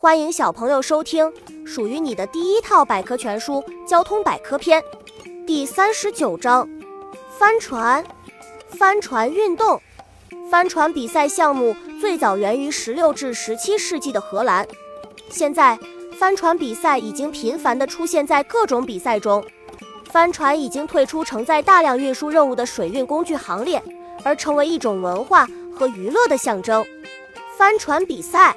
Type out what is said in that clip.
欢迎小朋友收听属于你的第一套百科全书《交通百科篇》第三十九章：帆船。帆船运动，帆船比赛项目最早源于十六至十七世纪的荷兰。现在，帆船比赛已经频繁地出现在各种比赛中。帆船已经退出承载大量运输任务的水运工具行列，而成为一种文化和娱乐的象征。帆船比赛，